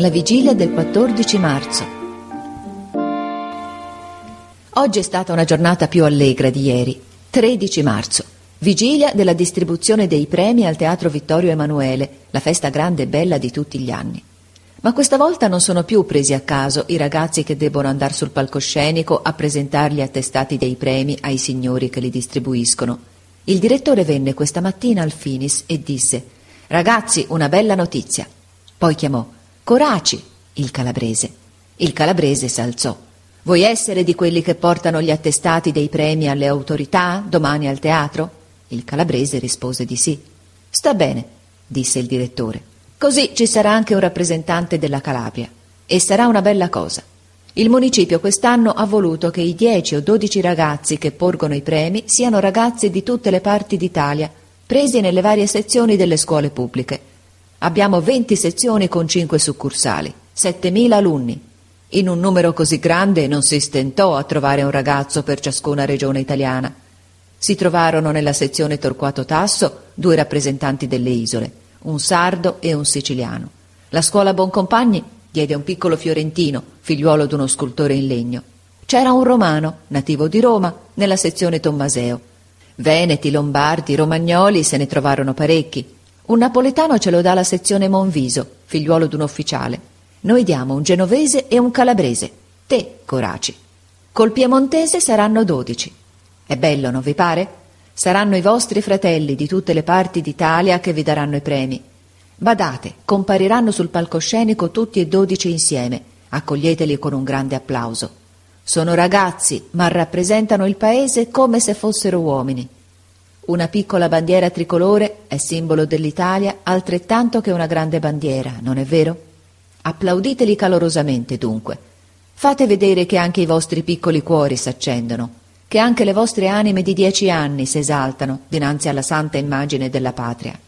La vigilia del 14 marzo. Oggi è stata una giornata più allegra di ieri, 13 marzo, vigilia della distribuzione dei premi al Teatro Vittorio Emanuele, la festa grande e bella di tutti gli anni. Ma questa volta non sono più presi a caso i ragazzi che debbono andare sul palcoscenico a presentare gli attestati dei premi ai signori che li distribuiscono. Il direttore venne questa mattina al Finis e disse Ragazzi, una bella notizia. Poi chiamò Coraci, il calabrese. Il calabrese s'alzò. Vuoi essere di quelli che portano gli attestati dei premi alle autorità domani al teatro? Il calabrese rispose di sì. Sta bene, disse il direttore. Così ci sarà anche un rappresentante della Calabria. E sarà una bella cosa. Il municipio quest'anno ha voluto che i dieci o dodici ragazzi che porgono i premi siano ragazzi di tutte le parti d'Italia, presi nelle varie sezioni delle scuole pubbliche. Abbiamo 20 sezioni con 5 succursali, 7.000 alunni. In un numero così grande non si stentò a trovare un ragazzo per ciascuna regione italiana. Si trovarono nella sezione Torquato Tasso due rappresentanti delle isole, un sardo e un siciliano. La scuola Boncompagni diede un piccolo fiorentino, figliuolo d'uno scultore in legno. C'era un romano, nativo di Roma, nella sezione Tommaseo. Veneti, Lombardi, Romagnoli se ne trovarono parecchi, un napoletano ce lo dà la sezione Monviso, figliuolo d'un ufficiale. Noi diamo un genovese e un calabrese. Te, Coraci. Col piemontese saranno dodici. È bello, non vi pare? Saranno i vostri fratelli di tutte le parti d'Italia che vi daranno i premi. Badate, compariranno sul palcoscenico tutti e dodici insieme. Accoglieteli con un grande applauso. Sono ragazzi, ma rappresentano il paese come se fossero uomini. Una piccola bandiera tricolore è simbolo dell'Italia altrettanto che una grande bandiera, non è vero? Applauditeli calorosamente, dunque. Fate vedere che anche i vostri piccoli cuori s'accendono, che anche le vostre anime di dieci anni si esaltano dinanzi alla santa immagine della patria.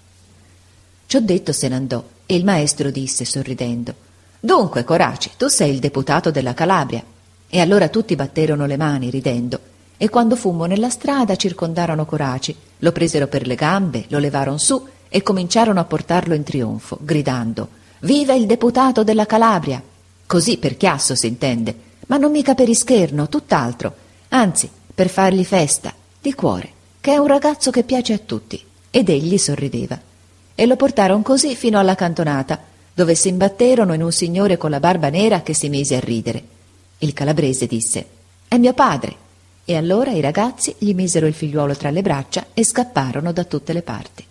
Ciò detto se n'andò e il maestro disse sorridendo Dunque, Coraci, tu sei il deputato della Calabria. E allora tutti batterono le mani ridendo e quando fummo nella strada circondarono Coraci, lo presero per le gambe, lo levarono su e cominciarono a portarlo in trionfo, gridando Viva il deputato della Calabria! Così per chiasso si intende, ma non mica per ischerno, tutt'altro, anzi per fargli festa, di cuore, che è un ragazzo che piace a tutti. Ed egli sorrideva. E lo portarono così fino alla cantonata, dove si imbatterono in un signore con la barba nera che si mise a ridere. Il calabrese disse È mio padre. E allora i ragazzi gli misero il figliuolo tra le braccia e scapparono da tutte le parti.